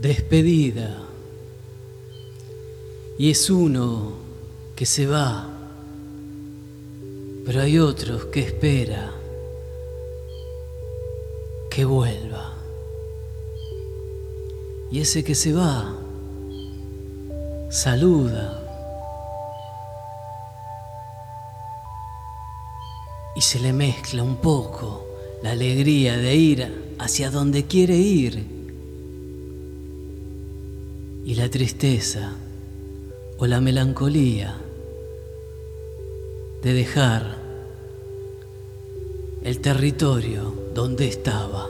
despedida. Y es uno que se va, pero hay otros que espera que vuelva. Y ese que se va, saluda. Y se le mezcla un poco la alegría de ir hacia donde quiere ir y la tristeza o la melancolía de dejar el territorio donde estaba.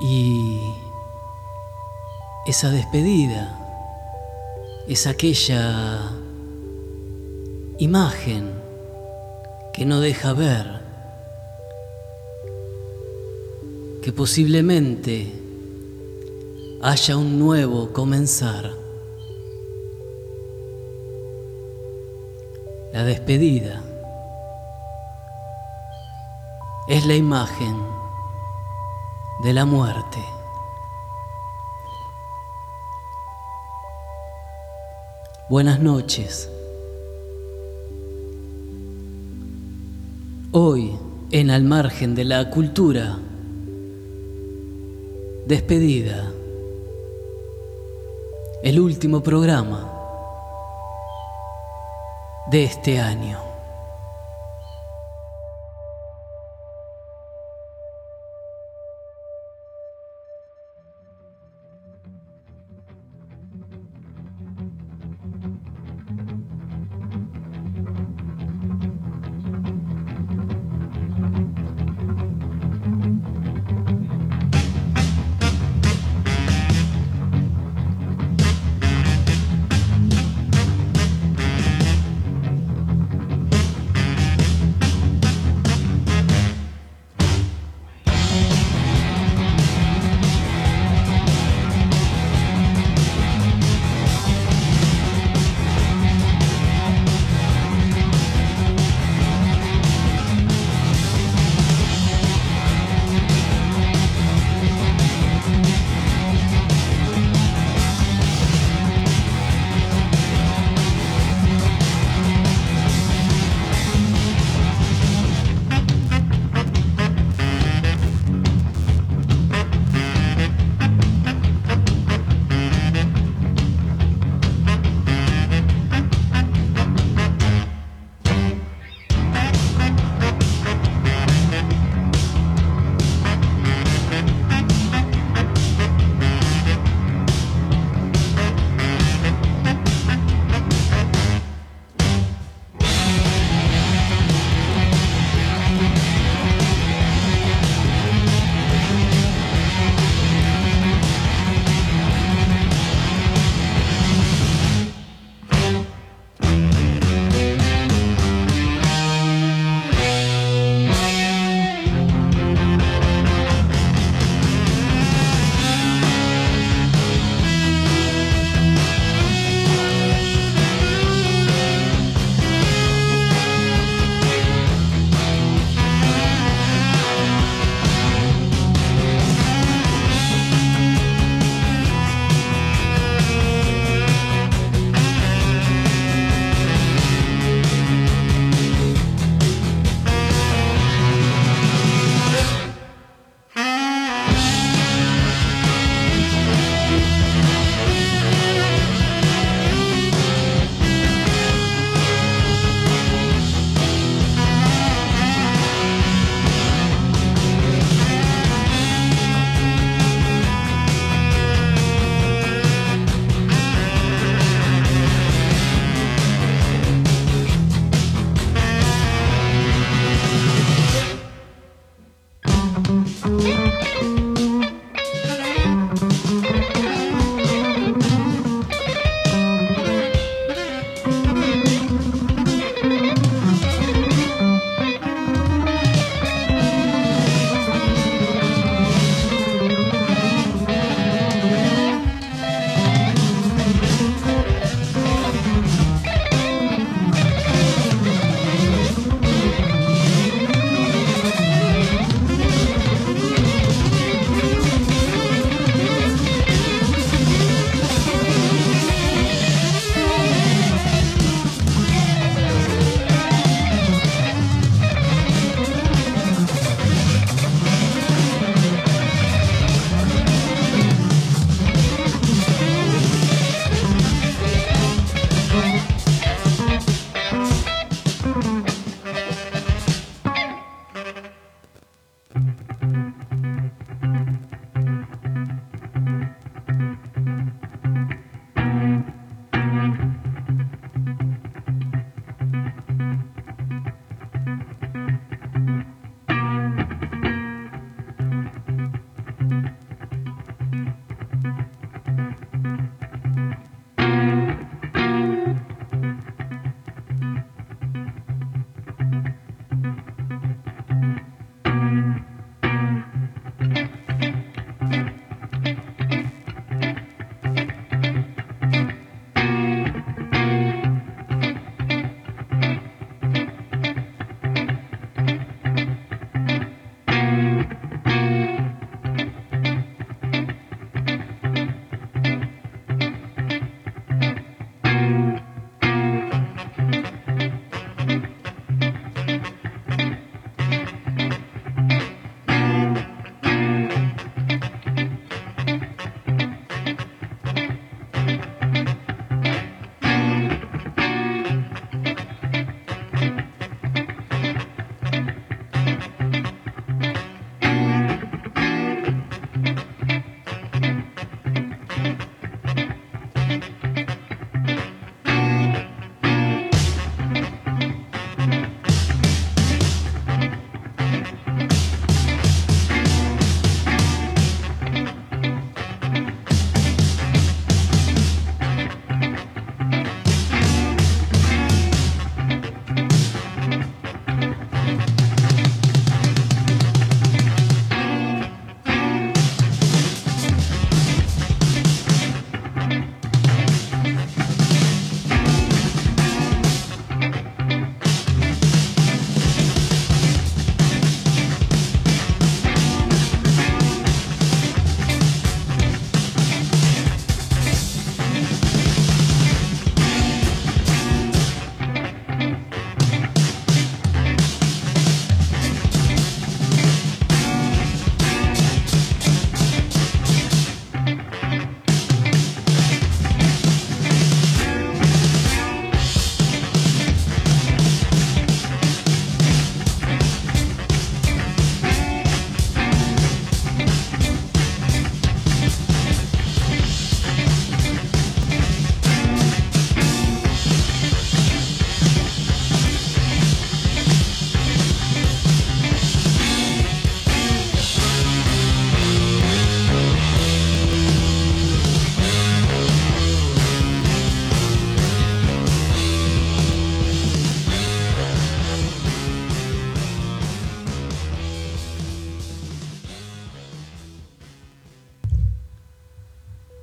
Y esa despedida es aquella imagen que no deja ver que posiblemente haya un nuevo comenzar. La despedida es la imagen de la muerte. Buenas noches. Hoy, en Al margen de la cultura, Despedida. El último programa de este año.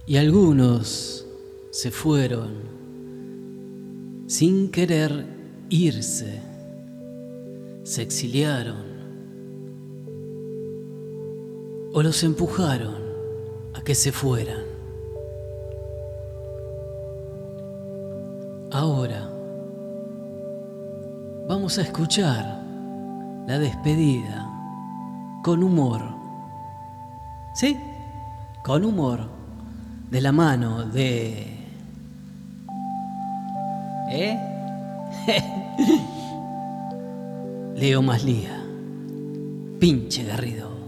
Y algunos se fueron sin querer irse, se exiliaron o los empujaron a que se fueran. Ahora vamos a escuchar la despedida con humor. ¿Sí? Con humor de la mano de... ¿Eh? Leo Maslía, pinche Garrido.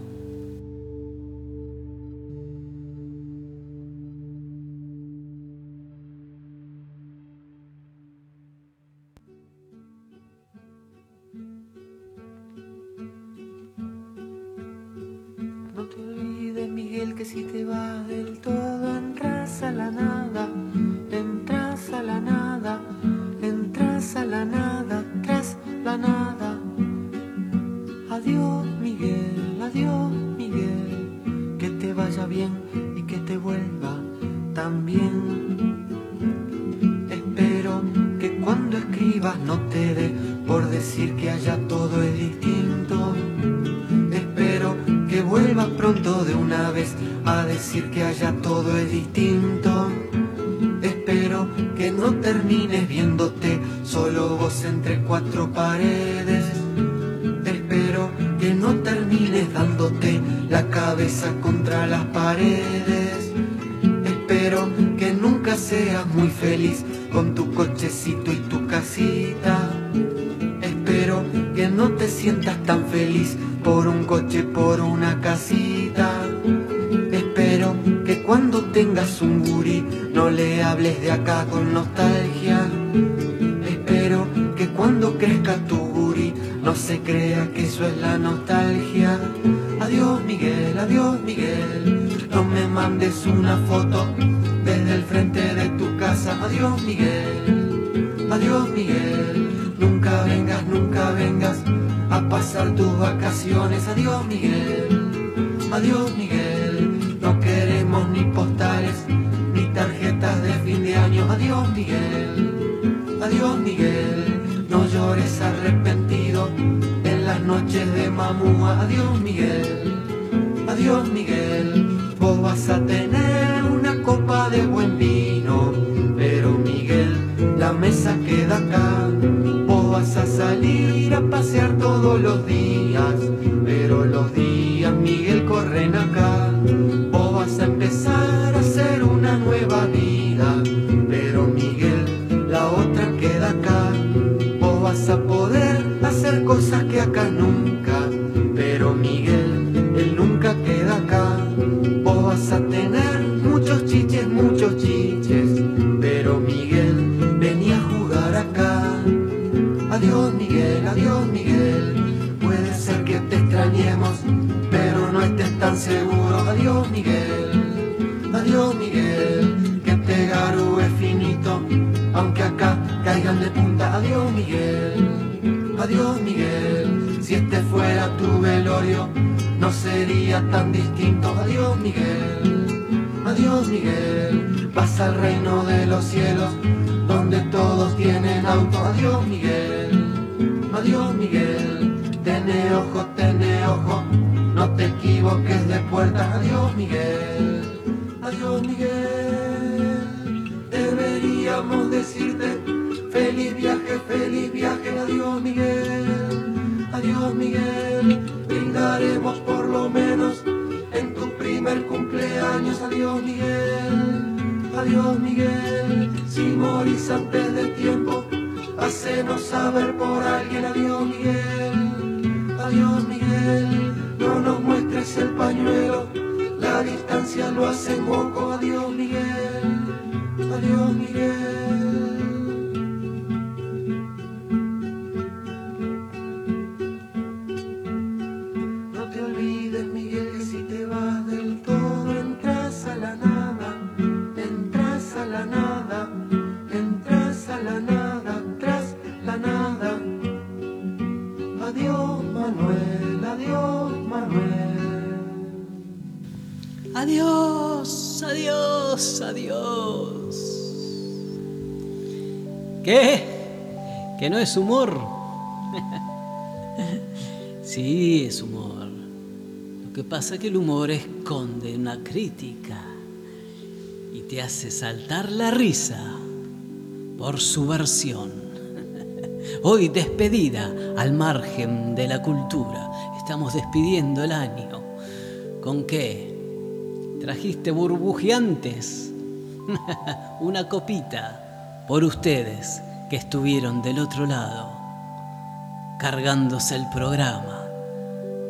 Adiós Miguel, no queremos ni postales ni tarjetas de fin de año. Adiós Miguel, adiós Miguel, no llores arrepentido en las noches de mamúa. Adiós Miguel, adiós Miguel, vos vas a tener una copa de buen vino, pero Miguel, la mesa queda acá. Vas a salir a pasear todos los días, pero los días, Miguel, corren acá. Vos vas a empezar a hacer una nueva vida, pero Miguel, la otra queda acá. Vos vas a poder hacer cosas que acá nunca, pero Miguel, seguro. Adiós Miguel, adiós Miguel, que te garúe finito, aunque acá caigan de punta. Adiós Miguel, adiós Miguel, si este fuera tu velorio, no sería tan distinto. Adiós Miguel, adiós Miguel, vas al reino de los cielos, donde todos tienen auto. Adiós Miguel, adiós Miguel, tené ojo, tené ojo, te equivoques de puerta. Adiós Miguel, adiós Miguel, deberíamos decirte feliz viaje, feliz viaje. Adiós Miguel, adiós Miguel, brindaremos por lo menos en tu primer cumpleaños. Adiós Miguel, adiós Miguel, si morís antes de tiempo, hacenos saber por alguien. Adiós Miguel, adiós Miguel, nos muestres el pañuelo, la distancia lo hace moco. Adiós Miguel, adiós Miguel. Adiós, adiós, adiós. ¿Qué? ¿Que no es humor? sí, es humor. Lo que pasa es que el humor esconde una crítica y te hace saltar la risa por su versión. Hoy despedida al margen de la cultura. Estamos despidiendo el año. ¿Con qué? ¿Trajiste burbujeantes? Una copita por ustedes que estuvieron del otro lado, cargándose el programa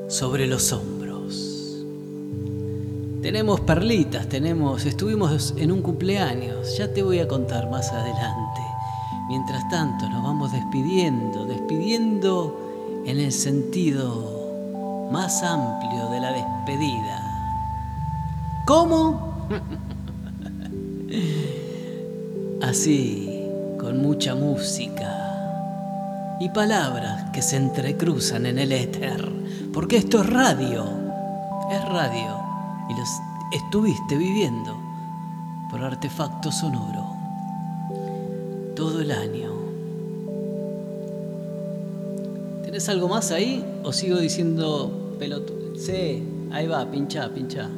sobre los hombros. Tenemos perlitas, tenemos, estuvimos en un cumpleaños, ya te voy a contar más adelante. Mientras tanto, nos vamos despidiendo, despidiendo en el sentido más amplio de la despedida. ¿Cómo? Así con mucha música y palabras que se entrecruzan en el éter, porque esto es radio, es radio, y los estuviste viviendo por artefacto sonoro todo el año. ¿Tienes algo más ahí o sigo diciendo pelotudo? Sí, ahí va, pincha, pincha.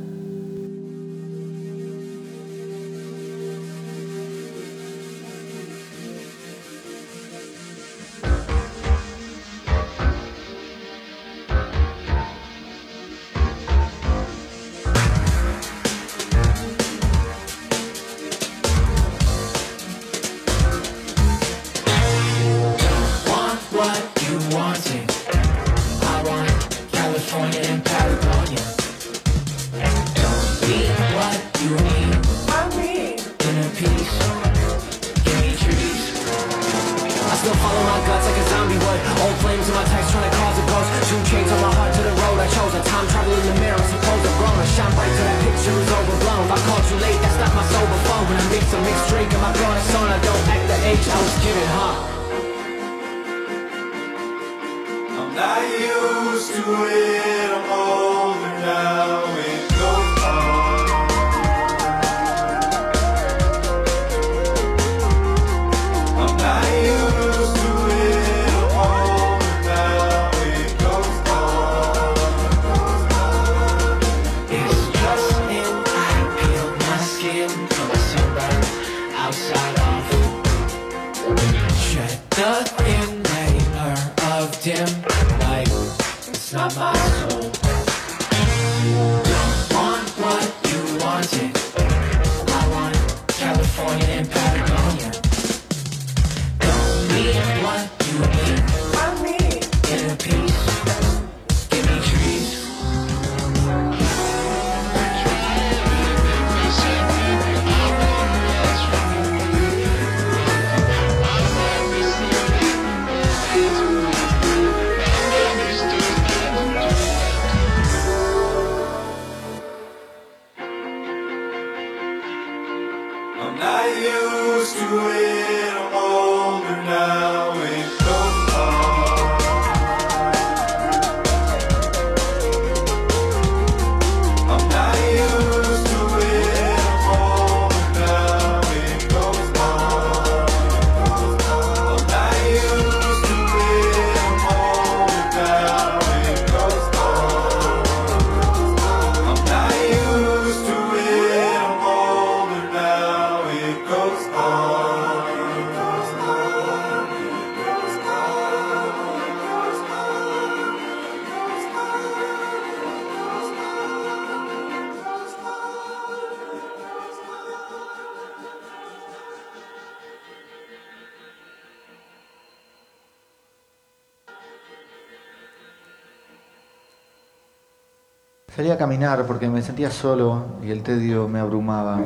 Porque me sentía solo y el tedio me abrumaba.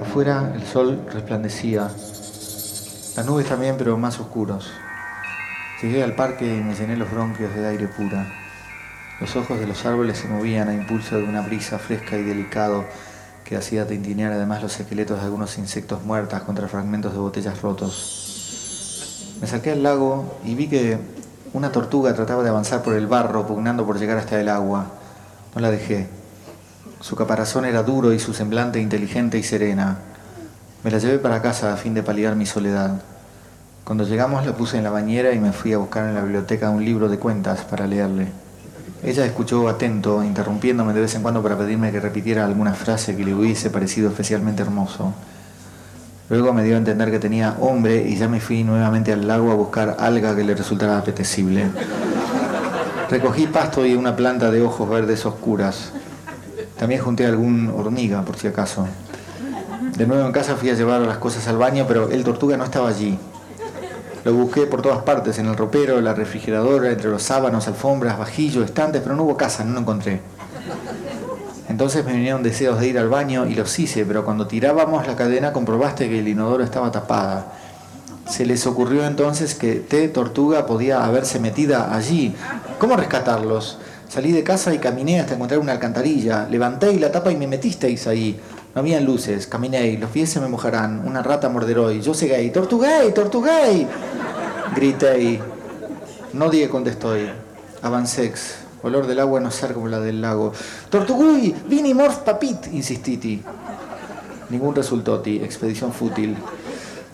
Afuera el sol resplandecía, las nubes también, pero más oscuros. Llegué al parque y me llené los bronquios de aire pura. Los ojos de los árboles se movían a impulso de una brisa fresca y delicado que hacía tintinear además los esqueletos de algunos insectos muertos contra fragmentos de botellas rotos. Me saqué al lago y vi que una tortuga trataba de avanzar por el barro, pugnando por llegar hasta el agua. No la dejé. Su caparazón era duro y su semblante inteligente y serena. Me la llevé para casa a fin de paliar mi soledad. Cuando llegamos la puse en la bañera y me fui a buscar en la biblioteca un libro de cuentas para leerle. Ella escuchó atento, interrumpiéndome de vez en cuando para pedirme que repitiera alguna frase que le hubiese parecido especialmente hermoso. Luego me dio a entender que tenía hombre y ya me fui nuevamente al lago a buscar alga que le resultara apetecible. Recogí pasto y una planta de ojos verdes oscuras. También junté algún hormiga, por si acaso. De nuevo en casa fui a llevar las cosas al baño, pero el tortuga no estaba allí. Lo busqué por todas partes, en el ropero, la refrigeradora, entre los sábanos, alfombras, vajillos, estantes, pero no hubo casa, no lo encontré. Entonces me vinieron deseos de ir al baño y los hice, pero cuando tirábamos la cadena comprobaste que el inodoro estaba tapada. Se les ocurrió entonces que T. Tortuga podía haberse metida allí. ¿Cómo rescatarlos? Salí de casa y caminé hasta encontrar una alcantarilla. Levanté y la tapa y me metisteis ahí. No habían luces, caminé, los pies se me mojarán, una rata morderó y yo seguí, ¡Tortugay, tortugay! Grité. Nadie contestó. Avancex. Olor del agua no ser como la del lago. ¡Tortugui! ¡Vini morf papit! insistiti. Ningún resultoti. Expedición fútil.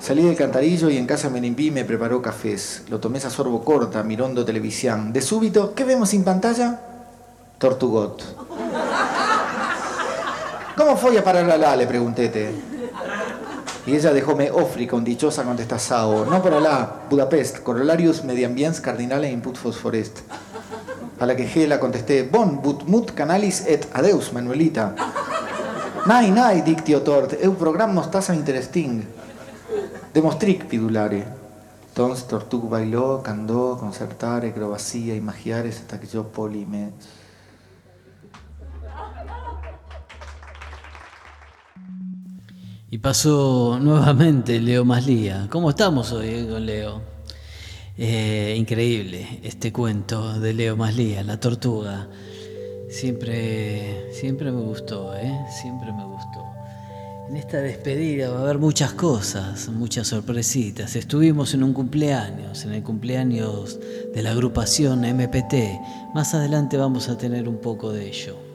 Salí del cantarillo y en casa me limpié y me preparó cafés. Lo tomé a sorbo corta, mirando televisión. De súbito, ¿qué vemos en pantalla? Tortugot. ¿Cómo fue a parar la Le pregunté. Y ella dejóme ofri con dichosa contestación. No para la, Budapest, corolarius mediambiens cardinale input fosforest. A la que Gela contesté, bon, but mut canalis et adeus, Manuelita. Nai, nai, dictio tort, eu program mostaza interesting. Demostric pidulare. Entonces Tortug bailó, cantó, concertare, acrobacía y magiares hasta que yo polime. Y pasó nuevamente Leo Maslía. ¿Cómo estamos hoy con Leo? Eh, increíble este cuento de Leo Maslía, La Tortuga. Siempre, siempre me gustó, ¿eh? Siempre me gustó. En esta despedida va a haber muchas cosas, muchas sorpresitas. Estuvimos en un cumpleaños, en el cumpleaños de la agrupación MPT. Más adelante vamos a tener un poco de ello.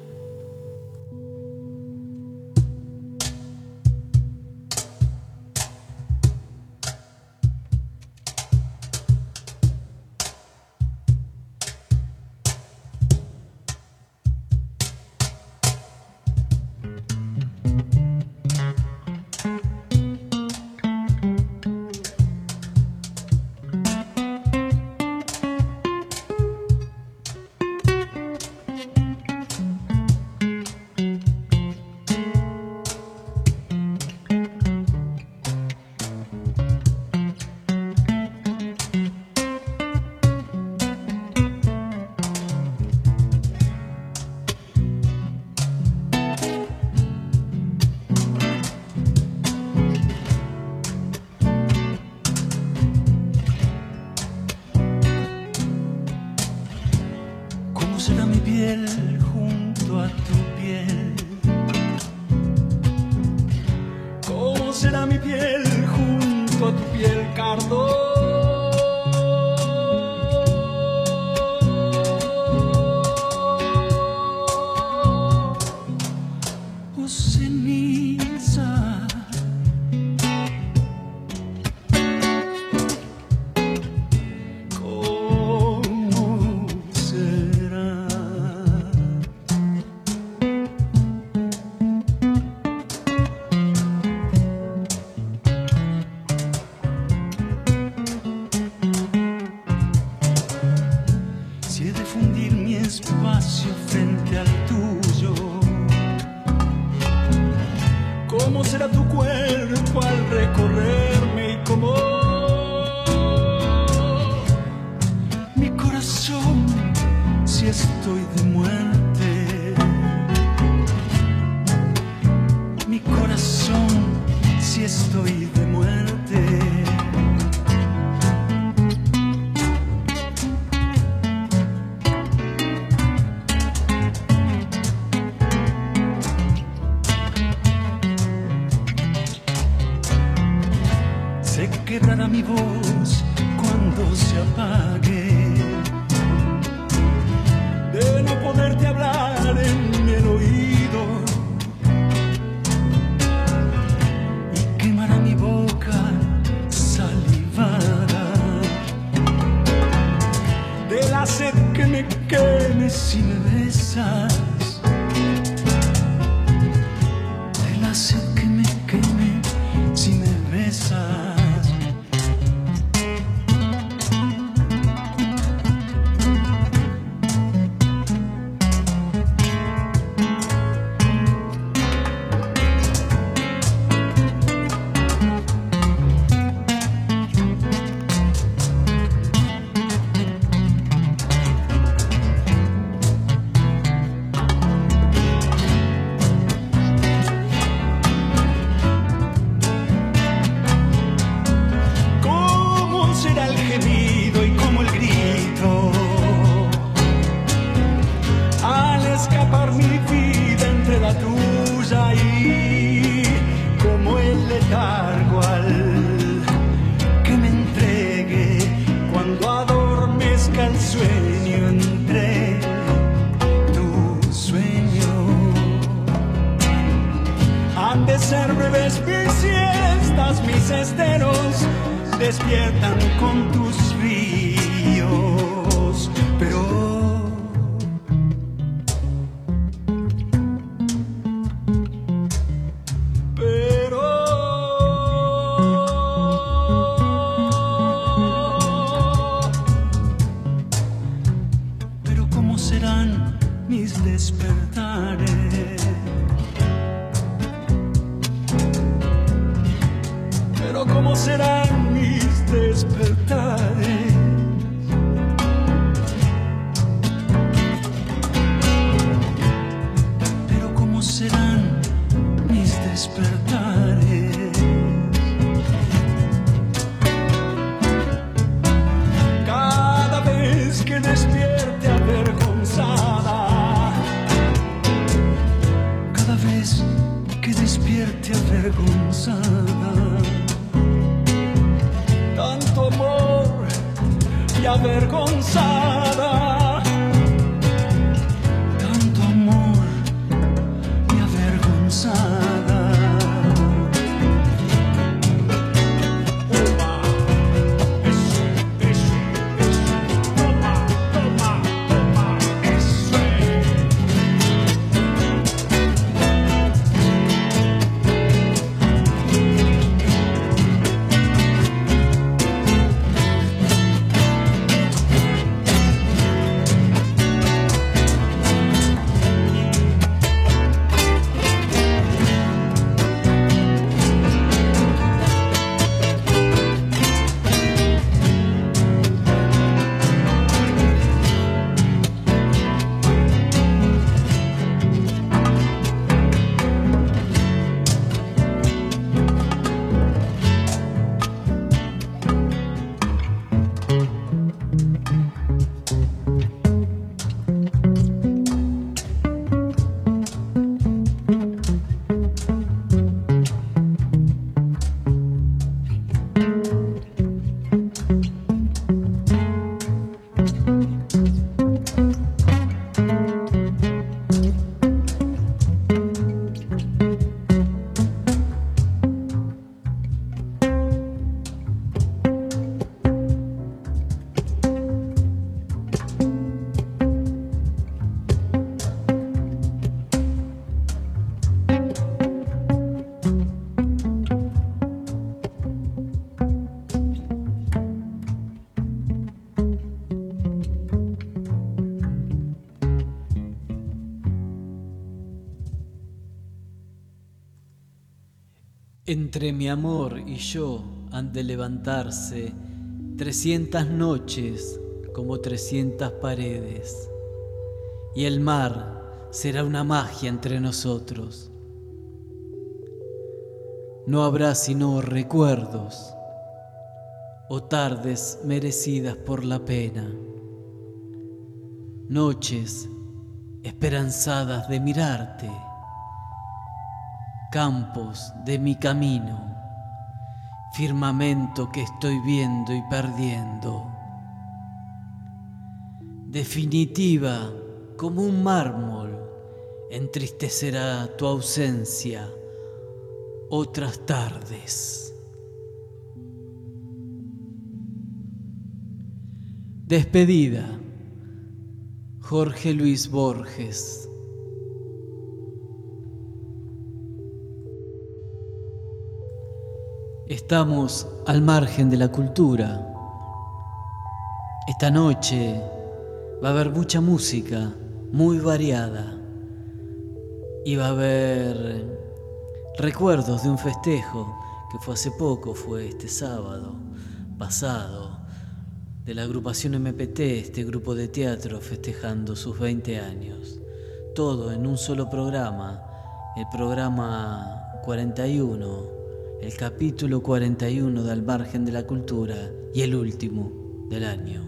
Entre mi amor y yo han de levantarse trescientas noches como trescientas paredes, y el mar será una magia entre nosotros. No habrá sino recuerdos o tardes merecidas por la pena, noches esperanzadas de mirarte campos de mi camino, firmamento que estoy viendo y perdiendo. Definitiva como un mármol, entristecerá tu ausencia otras tardes. Despedida, Jorge Luis Borges. Estamos al margen de la cultura. Esta noche va a haber mucha música, muy variada. Y va a haber recuerdos de un festejo que fue hace poco, fue este sábado pasado, de la agrupación MPT, este grupo de teatro festejando sus 20 años. Todo en un solo programa, el programa 41, el capítulo 41 de Al margen de la cultura y el último del año.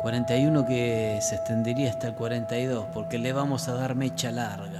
41 que se extendería hasta el 42 porque le vamos a dar mecha larga.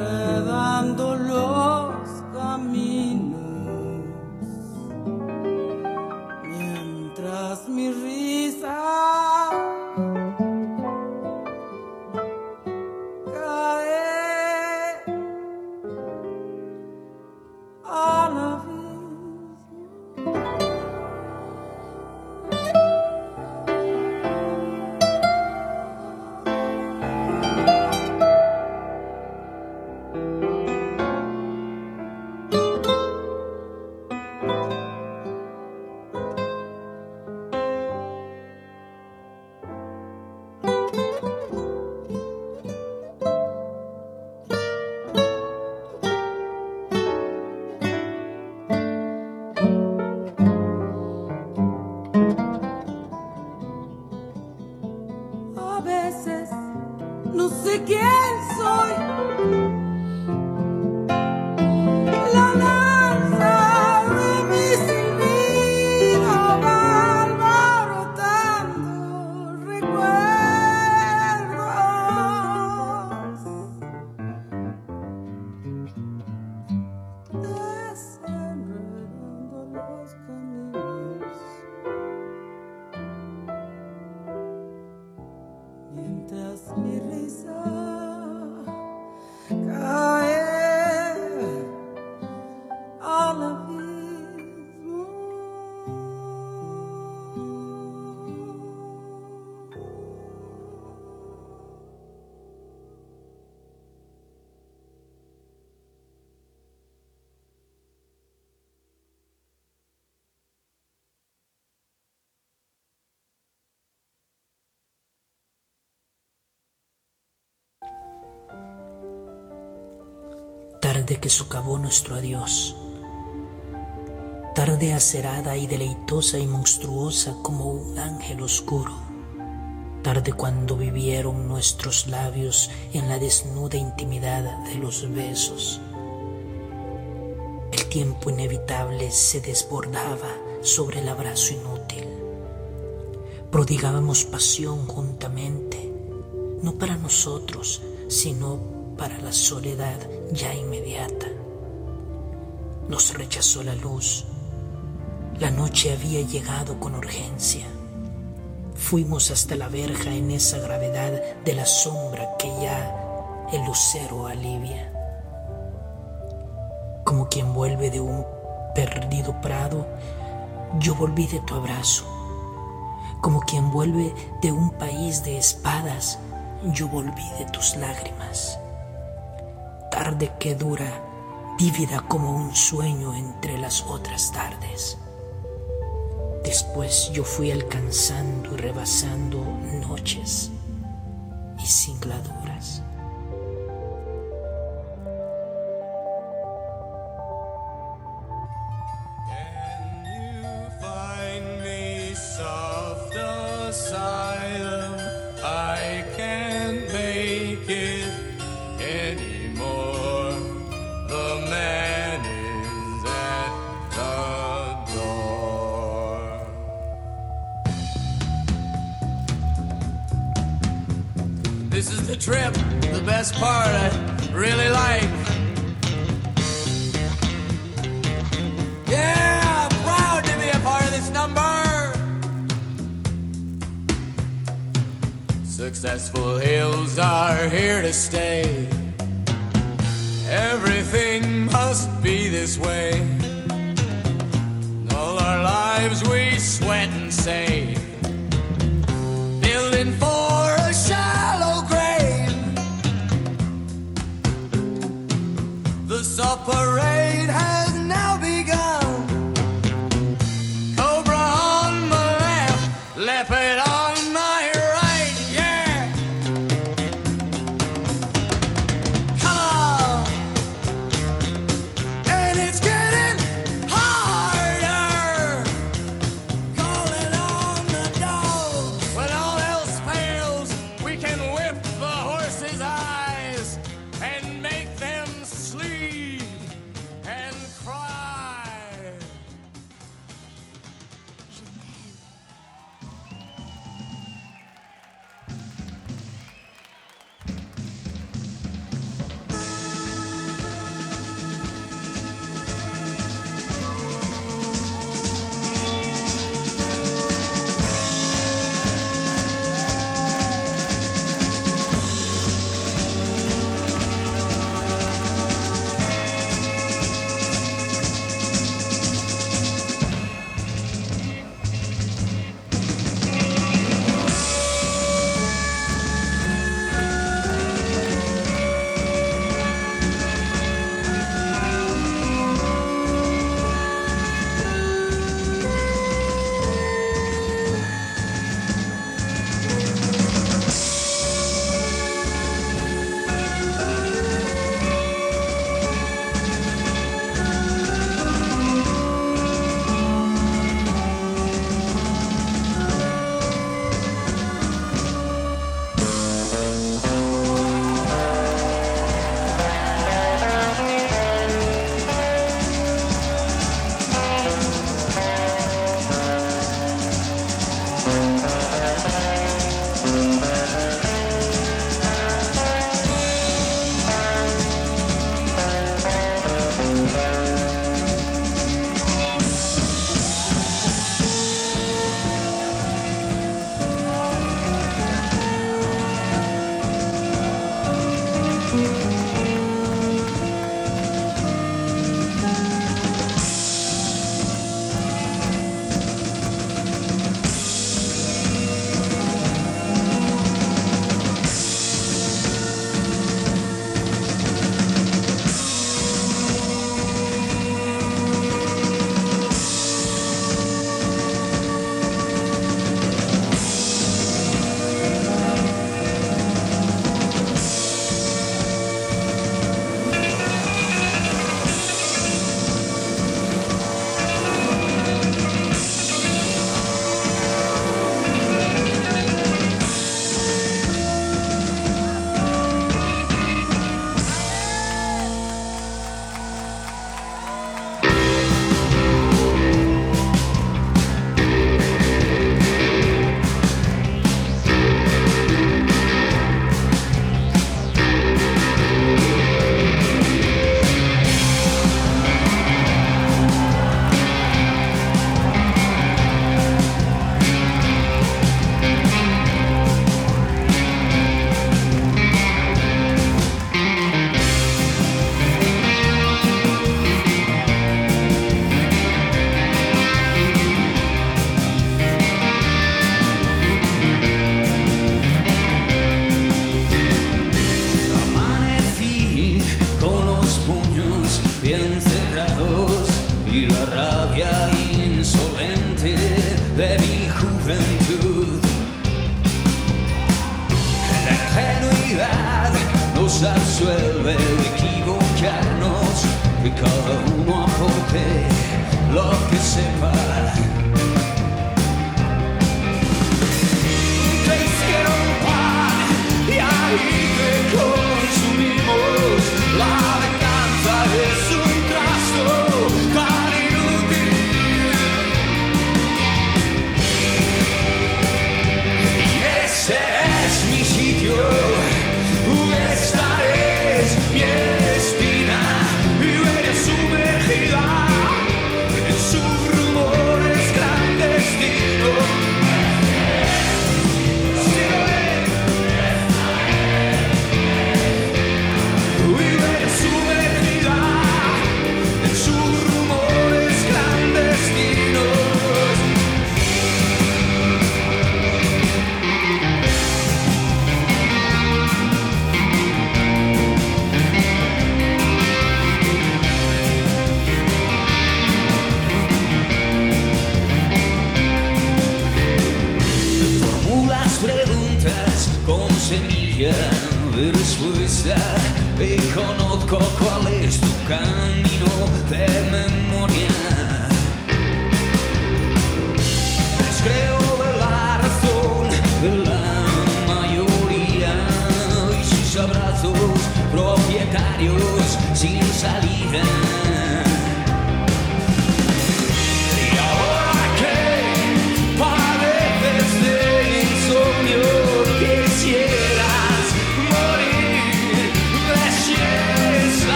enredar. Tarde que socavó nuestro adiós, tarde acerada y deleitosa y monstruosa como un ángel oscuro, tarde cuando vivieron nuestros labios en la desnuda intimidad de los besos. El tiempo inevitable se desbordaba sobre el abrazo inútil. Prodigábamos pasión juntamente, no para nosotros, sino para la soledad ya inmediata. Nos rechazó la luz. La noche había llegado con urgencia. Fuimos hasta la verja en esa gravedad de la sombra que ya el lucero alivia. Como quien vuelve de un perdido prado, yo volví de tu abrazo. Como quien vuelve de un país de espadas, yo volví de tus lágrimas. Tarde que dura, vívida como un sueño entre las otras tardes. Después yo fui alcanzando y rebasando noches y singladuras.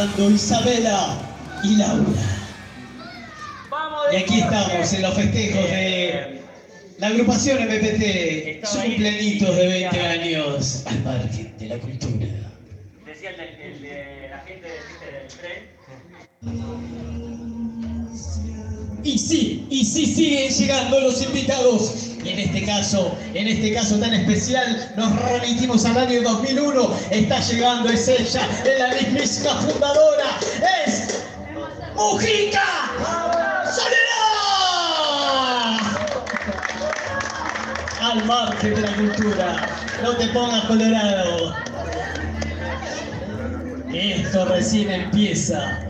Isabela y Laura. Y aquí estamos en los festejos de la agrupación MPT, su cumpleaños de 20 años al margen de la cultura. Decía el, de la gente ¿viste, del tren. Y sí, y sí siguen llegando los invitados. Este caso, en este caso tan especial, nos remitimos al año 2001. Está llegando, es ella, es la mismísima fundadora, es Mujica Soledad. Al margen de la cultura, no te pongas colorado. Esto recién empieza.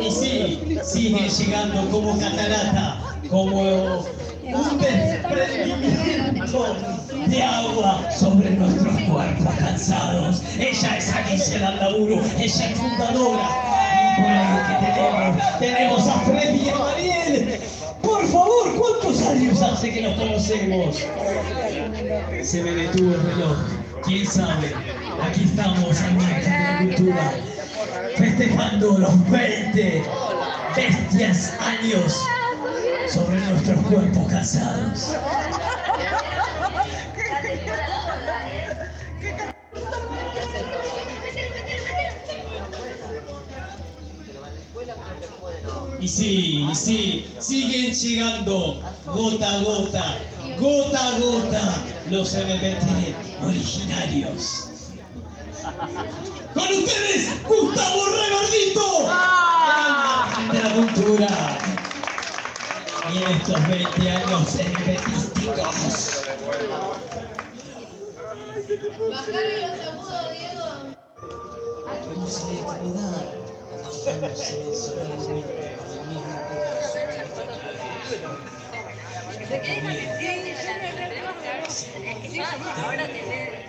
Y sí, sigue llegando como catarata, como un desprendimiento de agua sobre nuestros cuerpos cansados. Ella es Alicia Landaburu, ella es fundadora. Que tenemos, tenemos a Freddy y a Mariel. Por favor, ¿cuántos años hace que nos conocemos? Se me detuvo el reloj. ¿Quién sabe? Aquí estamos de la cultura festejando los 20 bestias años sobre nuestros cuerpos cansados. Y sí, y sí, siguen llegando gota gota, gota gota, los MPT originarios. Con ustedes, Gustavo Regordito, de la cultura. Y en estos 20 años MPTísticos. Bajarle los agudos, Diego. Ahora tenés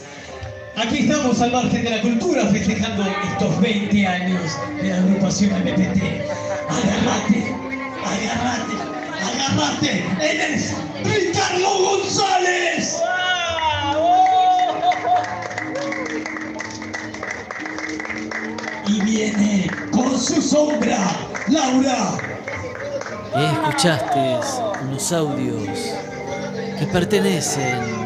Aquí estamos al margen de la cultura festejando estos 20 años de la agrupación MPT. Agárrate, agárrate, agárrate. Él es Ricardo González. Y viene con su sombra, Laura. Y escuchaste unos audios que pertenecen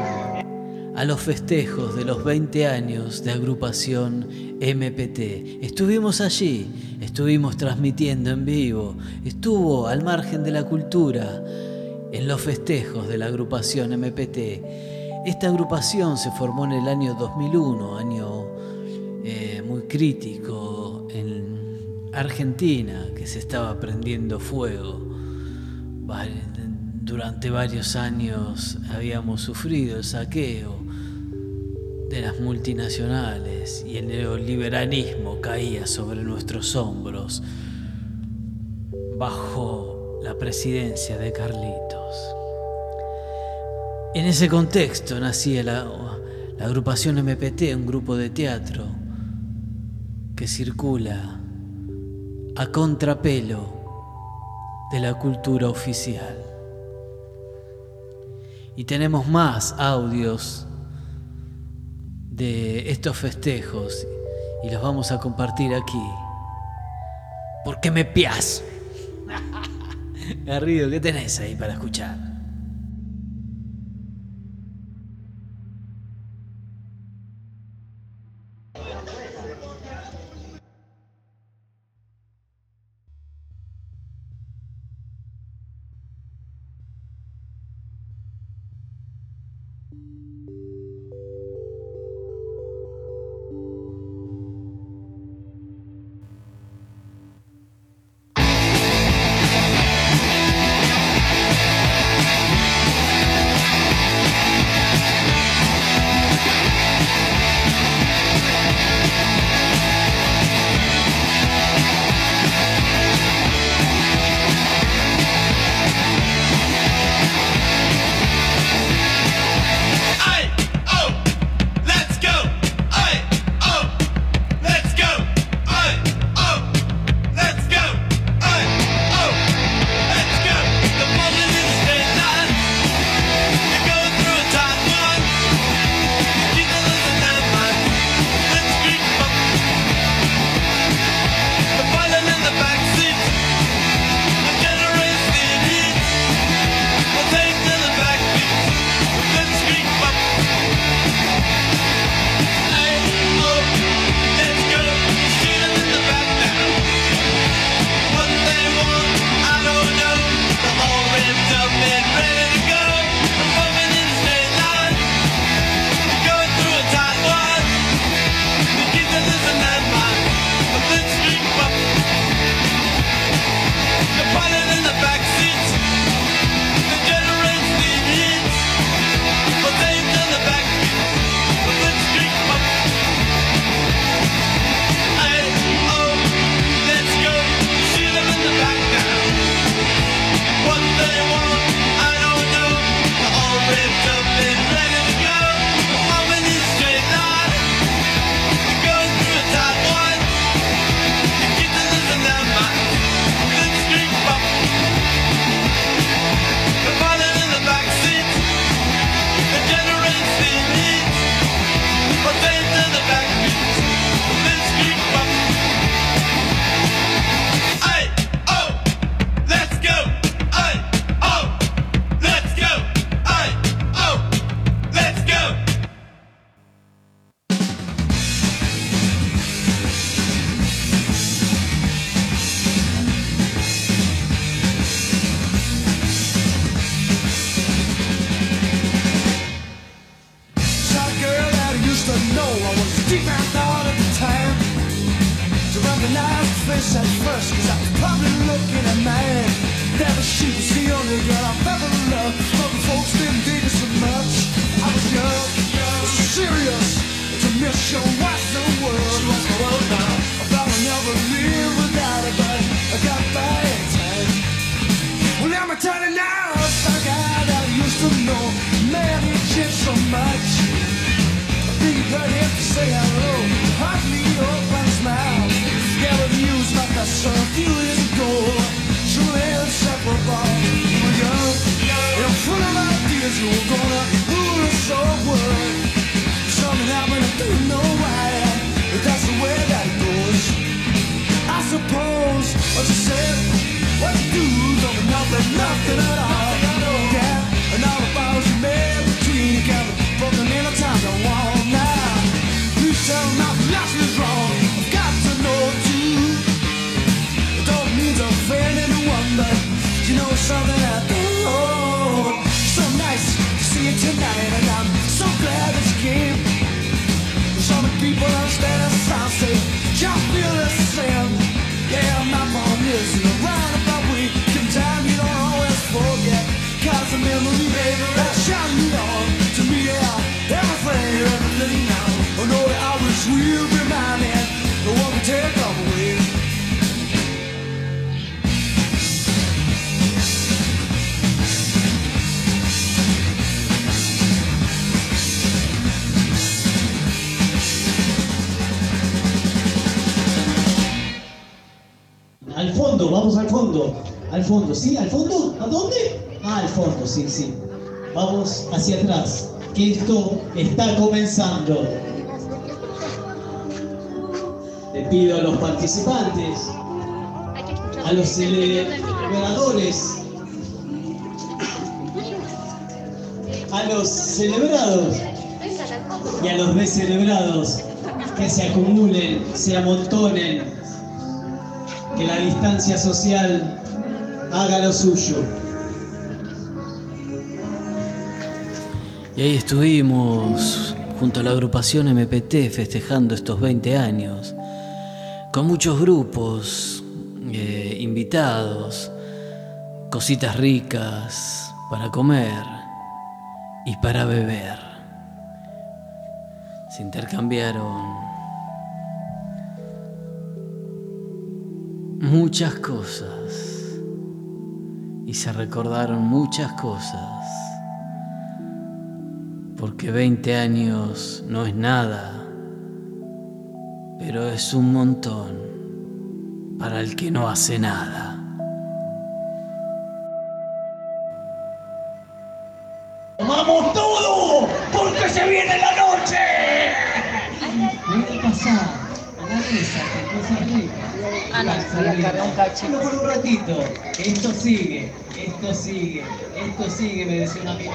a los festejos de los 20 años de agrupación MPT. Estuvimos allí, estuvimos transmitiendo en vivo, estuvo al margen de la cultura en los festejos de la agrupación MPT. Esta agrupación se formó en el año 2001, año eh, muy crítico en Argentina, que se estaba prendiendo fuego. Durante varios años habíamos sufrido el saqueo de las multinacionales y el neoliberalismo caía sobre nuestros hombros bajo la presidencia de Carlitos. En ese contexto nacía la, la agrupación MPT, un grupo de teatro que circula a contrapelo de la cultura oficial. Y tenemos más audios de estos festejos y los vamos a compartir aquí. Porque me pias. Garrido, ¿qué tenés ahí para escuchar? fondo, ¿sí? ¿Al fondo? ¿A dónde? Ah, al fondo, sí, sí. Vamos hacia atrás, que esto está comenzando. Le pido a los participantes, a los celebradores, a los celebrados y a los descelebrados que se acumulen, se amontonen, que la distancia social haga lo suyo. Y ahí estuvimos junto a la agrupación MPT festejando estos 20 años, con muchos grupos, eh, invitados, cositas ricas para comer y para beber. Se intercambiaron muchas cosas y se recordaron muchas cosas, porque 20 años no es nada, pero es un montón para el que no hace nada. Soy por un ratito. Esto sigue, esto sigue, esto sigue, me decía un amigo.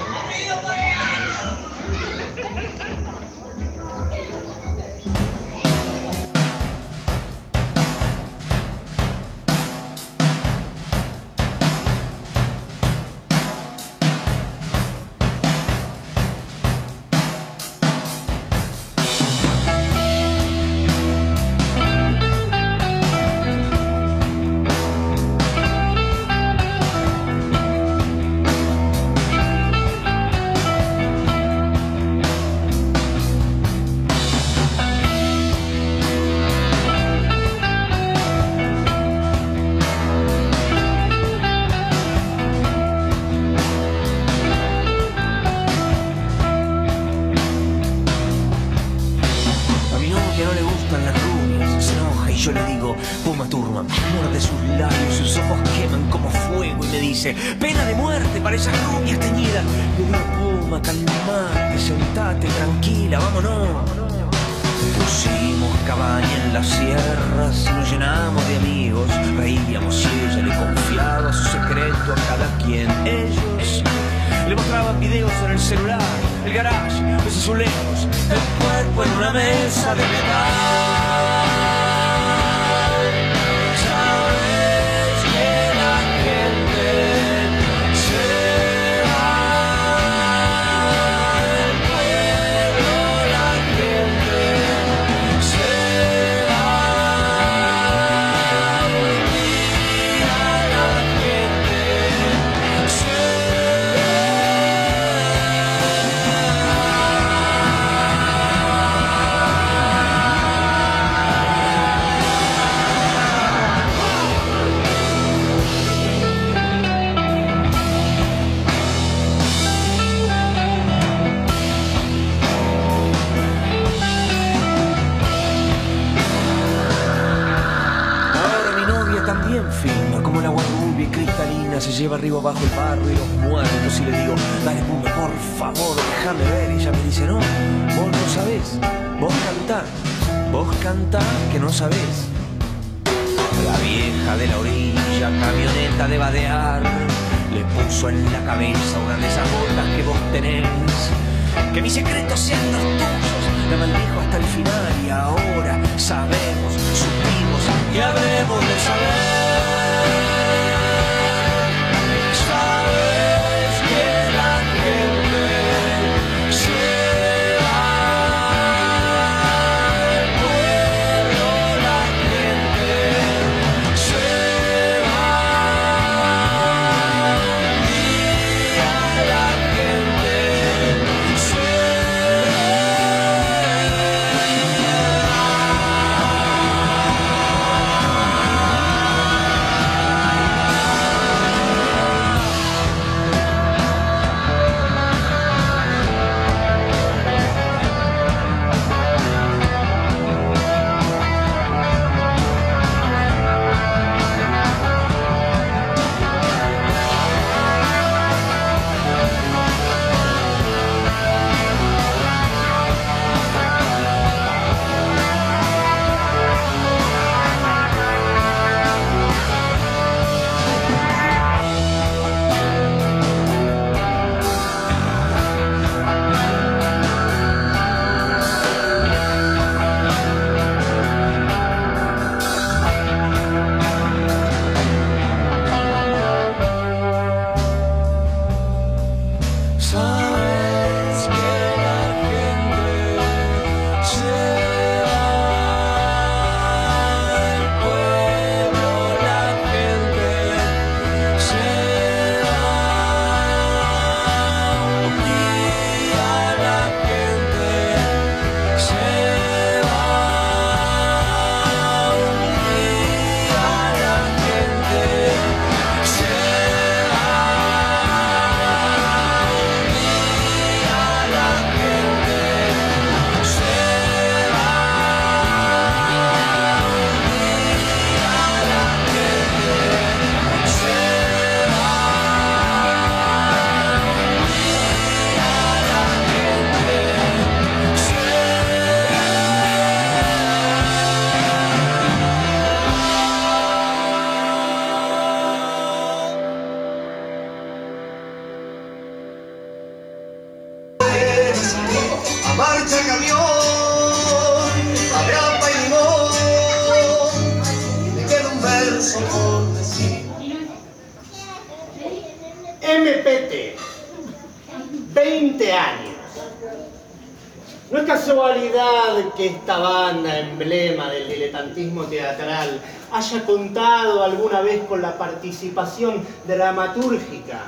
Participación dramatúrgica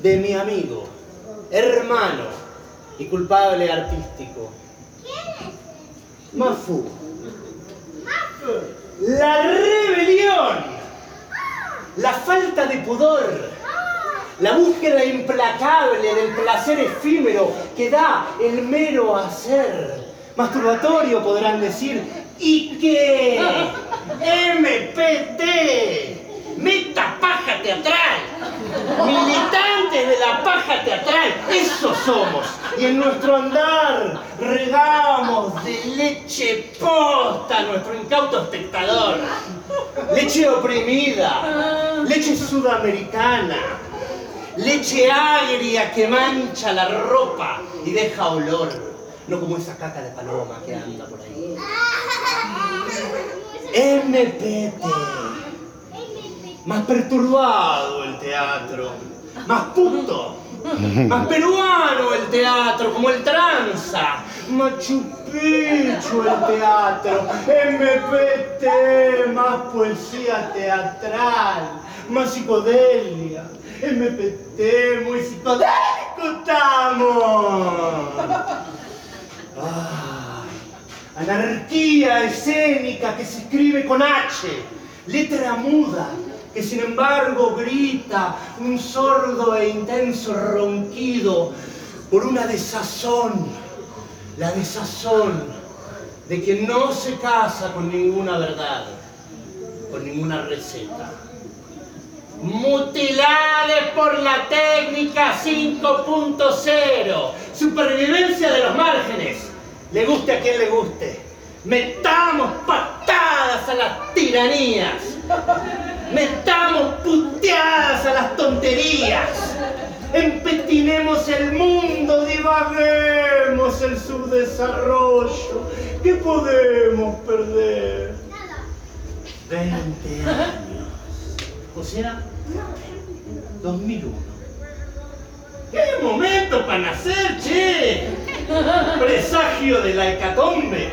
de mi amigo, hermano y culpable artístico. Mafu. La rebelión, la falta de pudor, la búsqueda implacable del placer efímero que da el mero hacer. Masturbatorio podrán decir, y que MPT, meta paja teatral, militantes de la paja teatral, eso somos. Y en nuestro andar regamos de leche posta a nuestro incauto espectador. Leche oprimida, leche sudamericana, leche agria que mancha la ropa y deja olor. No como esa caca de paloma que anda por ahí. MPT. Más perturbado el teatro. Más puto. Más peruano el teatro, como el tranza. Machu Picchu el teatro. MPT. Más poesía teatral. Más psicodelia. MPT. Muy psicodélico estamos. Ay, anarquía escénica que se escribe con H, letra muda, que sin embargo grita un sordo e intenso ronquido por una desazón, la desazón de quien no se casa con ninguna verdad. con ninguna receta. Mutilades por la técnica 5.0. Supervivencia de los márgenes. Le guste a quien le guste. Metamos patadas a las tiranías. Metamos puteadas a las tonterías. Empetinemos el mundo, divaguemos el subdesarrollo. ¿Qué podemos perder? 20 años. O sea, 2001. ¡Qué momento para nacer, che! Presagio de la hecatombe.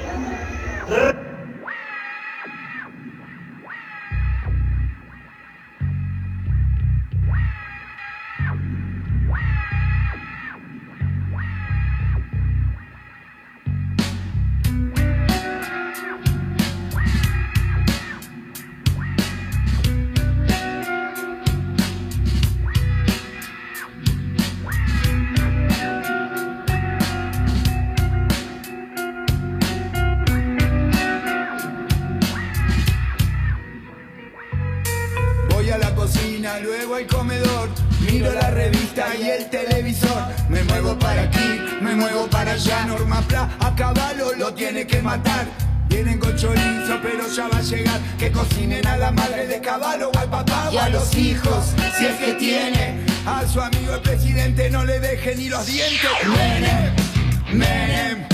A caballo lo tiene que matar. Vienen con chorizo, pero ya va a llegar. Que cocinen a la madre de caballo o al papá o a los hijos, si es que tiene. A su amigo el presidente no le deje ni los dientes. Menem, Menem,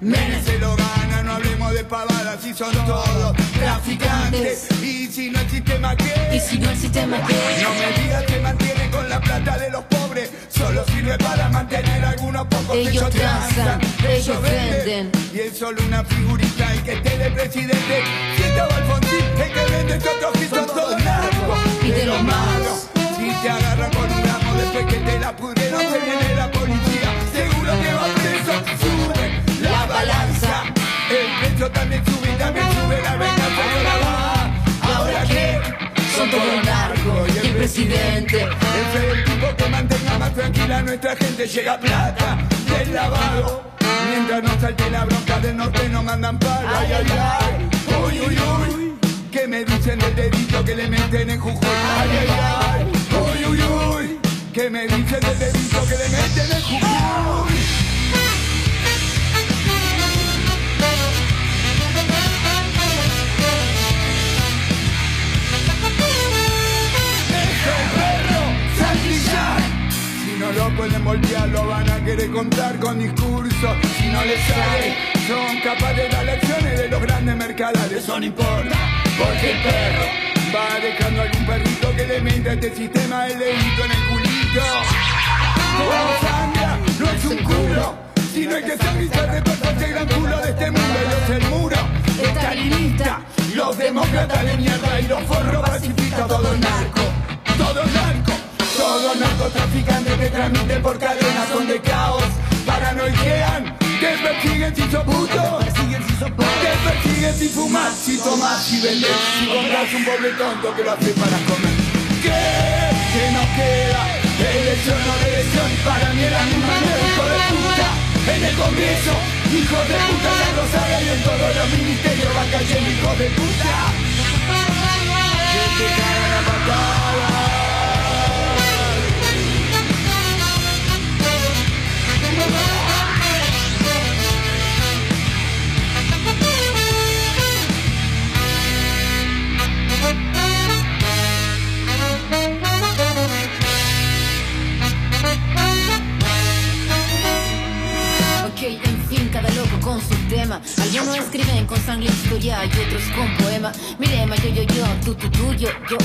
Menem se lo gana, no hablemos de pavadas, si son todos traficantes. Y si no el sistema que. Y si no el sistema qué? No me digas que mantiene con la plata de los pobres, solo sirve para mantener a algunos pocos que Ellos transan, ellos venden. Y es solo una figurita el que esté de presidente. Siento Alfonsín, el que vende estos ojitos todos narcos. Y de los malos. Si te agarran con un ramo después que te la pudrieron, te viene la policía. El precio también sube también sube la venganza. Y ahora va, ahora qué, Son todos narcos y el presidente. es el tipo que mantenga más tranquila nuestra gente. Llega plata del lavado. Mientras no salte la bronca del norte no mandan palo. Ay, ay, ay. Uy, uy, uy. ¿Qué me dicen del dedito que le meten en Jujuy? Ay, ay, ay. Uy, uy, uy. ¿Qué me dicen del dedito que le meten en Jujuy? Pueden voltear, lo van a querer contar con discursos. Si no les sale, son capaces de dar lecciones de los grandes mercados. Eso no importa, porque el perro va dejando algún perrito que le meta este sistema el dedito en el culito. Como sangra, no es un culo, sino el que se de todo este gran culo de este mundo. Ellos el muro, estalinista, los demócratas de mierda y los forros pacifistas, todo narco, todo narco. Todos narcotraficantes que transmiten por cadenas son de caos, paranoiquean, te persiguen si sos puto, te persiguen si fumas, si tomas, si vendes, si compras un pobre tonto que lo hace para comer. ¿Qué? ¿Qué nos queda? Elección o elección, para mí era mi manera, hijo de puta. En el Congreso, hijo de puta, la Rosaria y en todos los ministerios va cayendo, hijo de puta. Que te. Algunos escriben con sangre historia y otros con poema. Mi lema, yo, yo, yo, tú, tú, tú, yo, yo.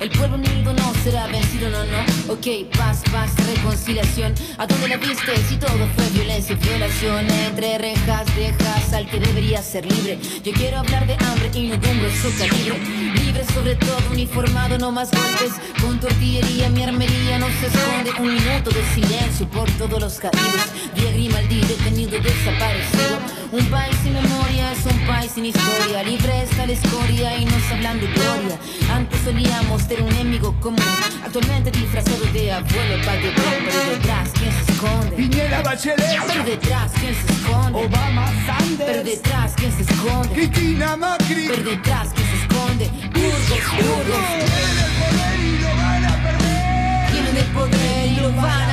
El pueblo unido no será vencido, no, no. Ok, paz, paz, reconciliación. ¿A dónde la viste? Si todo fue violencia y violación. Entre rejas dejas al que debería ser libre. Yo quiero hablar de hambre y un grueso calibre. Libre sobre todo, uniformado, no más golpes. Con tortillería, mi armería no se esconde. Un minuto de silencio por todos los caídos. Vía Grimaldi, detenido, desaparecido. Un país sin memoria es un país sin historia. Libre está la escoria y nos hablan de gloria. Antes solíamos tener un enemigo común. Actualmente disfrazado de abuelo, padre, pero detrás, ¿quién se esconde? Piñera Bachelet. Pero detrás, ¿quién se esconde? Obama Sanders. Pero detrás, ¿quién se esconde? Cristina Macri. Pero detrás, ¿quién se esconde? Burgos, burros. Tienen el poder y lo van a perder. Tienen el poder y lo van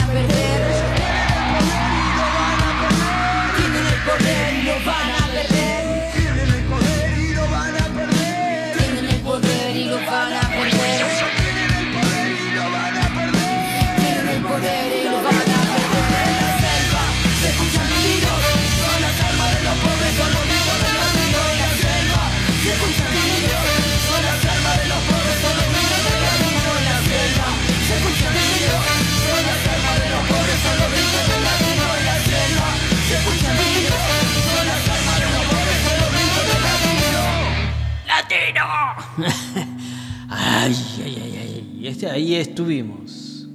ay, ay, ay, ay. Este- ahí estuvimos.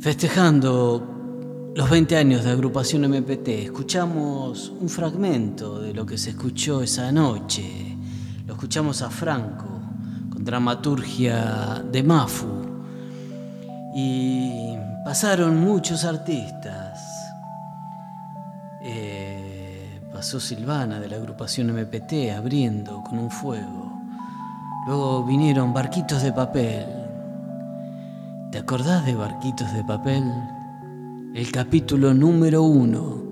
Festejando los 20 años de agrupación MPT. Escuchamos un fragmento de lo que se escuchó esa noche. Lo escuchamos a Franco, con dramaturgia de Mafu. Y pasaron muchos artistas. Eh, pasó Silvana de la agrupación MPT abriendo con un fuego. Luego vinieron barquitos de papel. ¿Te acordás de barquitos de papel? El capítulo número uno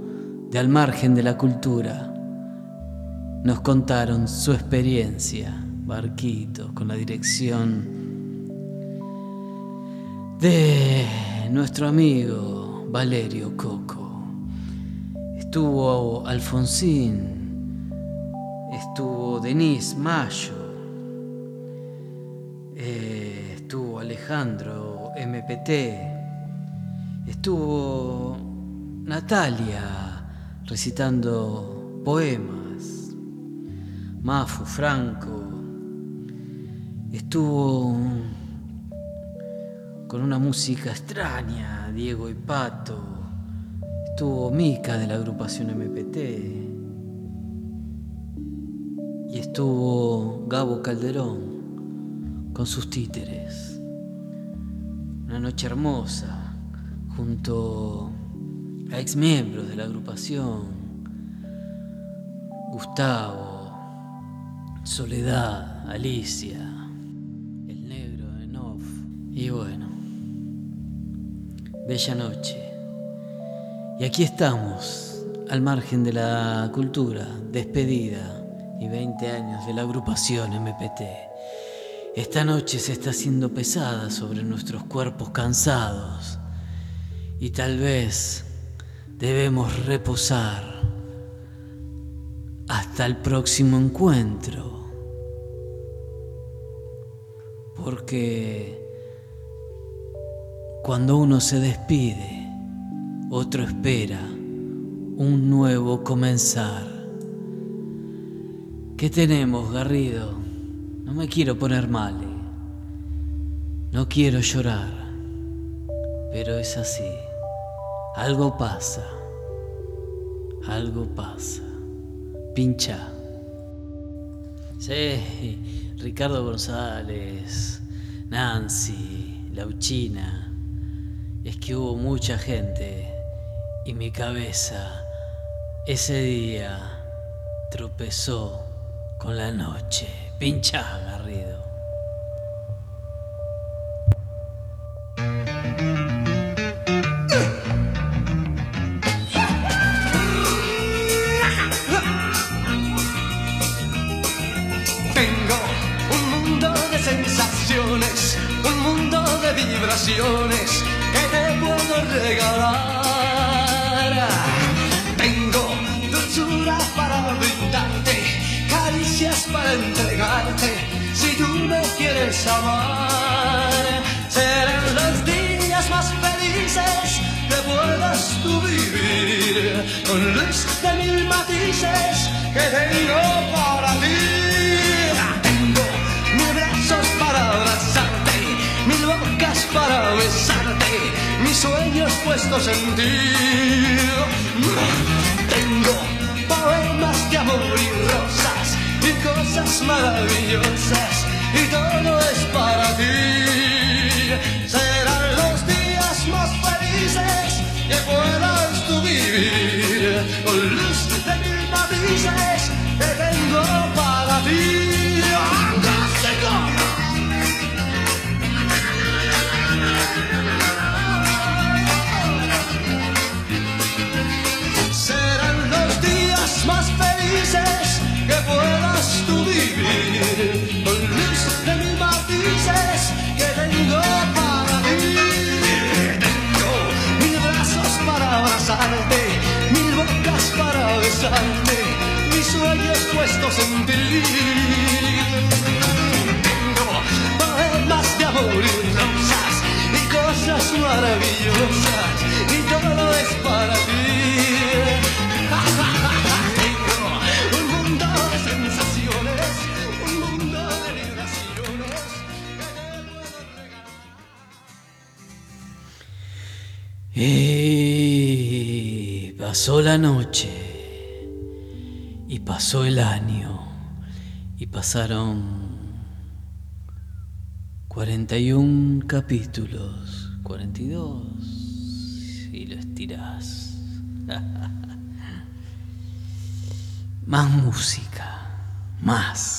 de Al margen de la cultura. Nos contaron su experiencia, barquitos, con la dirección de nuestro amigo Valerio Coco. Estuvo Alfonsín, estuvo Denise Mayo, Alejandro MPT, estuvo Natalia recitando poemas, Mafu Franco, estuvo con una música extraña, Diego y Pato, estuvo Mica de la agrupación MPT y estuvo Gabo Calderón con sus títeres. Una noche hermosa junto a ex miembros de la agrupación, Gustavo, Soledad, Alicia, el negro en off y bueno, bella noche. Y aquí estamos, al margen de la cultura, despedida y 20 años de la agrupación MPT. Esta noche se está haciendo pesada sobre nuestros cuerpos cansados y tal vez debemos reposar hasta el próximo encuentro. Porque cuando uno se despide, otro espera un nuevo comenzar. ¿Qué tenemos, Garrido? No me quiero poner mal. eh. No quiero llorar. Pero es así. Algo pasa. Algo pasa. Pincha. Sí, Ricardo González, Nancy, Lauchina. Es que hubo mucha gente y mi cabeza ese día tropezó con la noche. Pincha, sueños puestos pasó la noche, y pasó el año, y pasaron 41 capítulos, 42, y lo estirás. más música, más.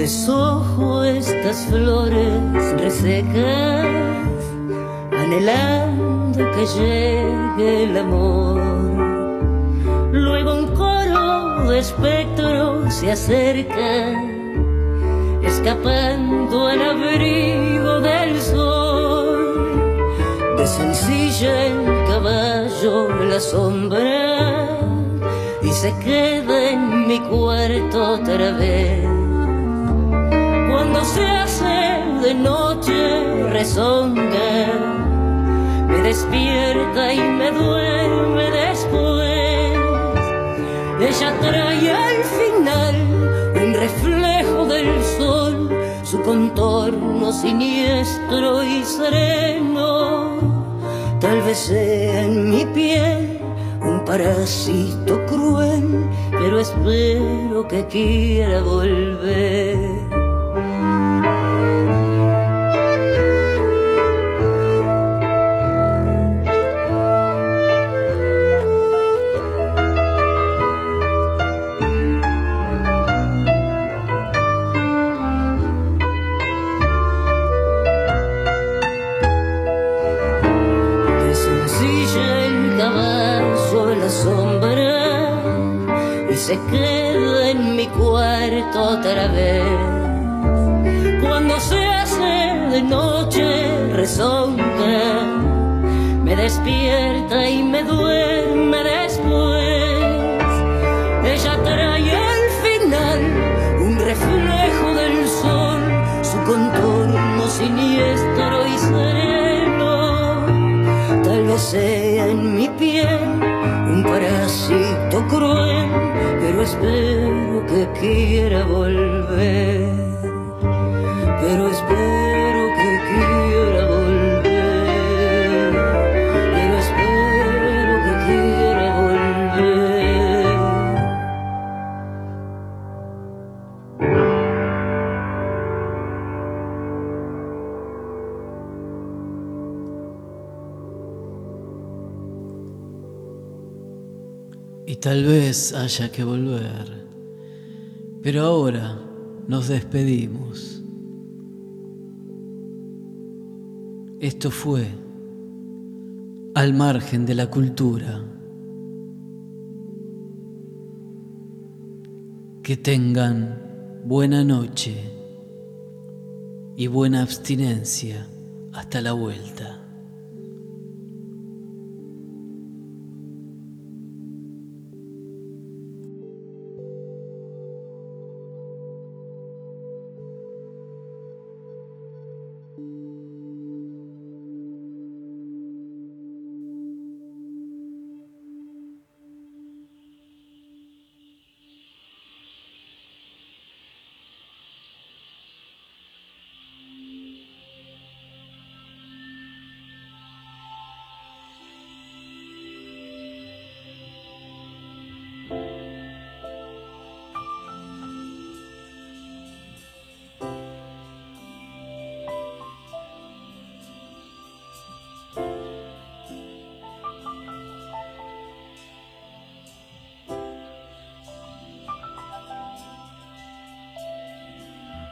Yo deshojo estas flores resecas, anhelando que llegue el amor. Luego un coro de espectros se acerca, escapando al abrigo del sol. De sencilla el caballo la sombra y se queda en mi cuarto otra vez se hace de noche rezonga, me despierta y me duerme después. Ella trae al final un reflejo del sol, su contorno siniestro y sereno. Tal vez sea en mi piel un parásito cruel, pero espero que quiera volver. Otra vez. Cuando se hace de noche rezonga, me despierta y me duerme después. Ella trae al final un reflejo del sol, su contorno siniestro y sereno. Tal vez sea en mi piel un parásito cruel pero espero que quiera volver. Que volver. Pero ahora nos despedimos. Esto fue al margen de la cultura. Que tengan buena noche y buena abstinencia hasta la vuelta.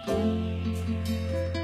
你。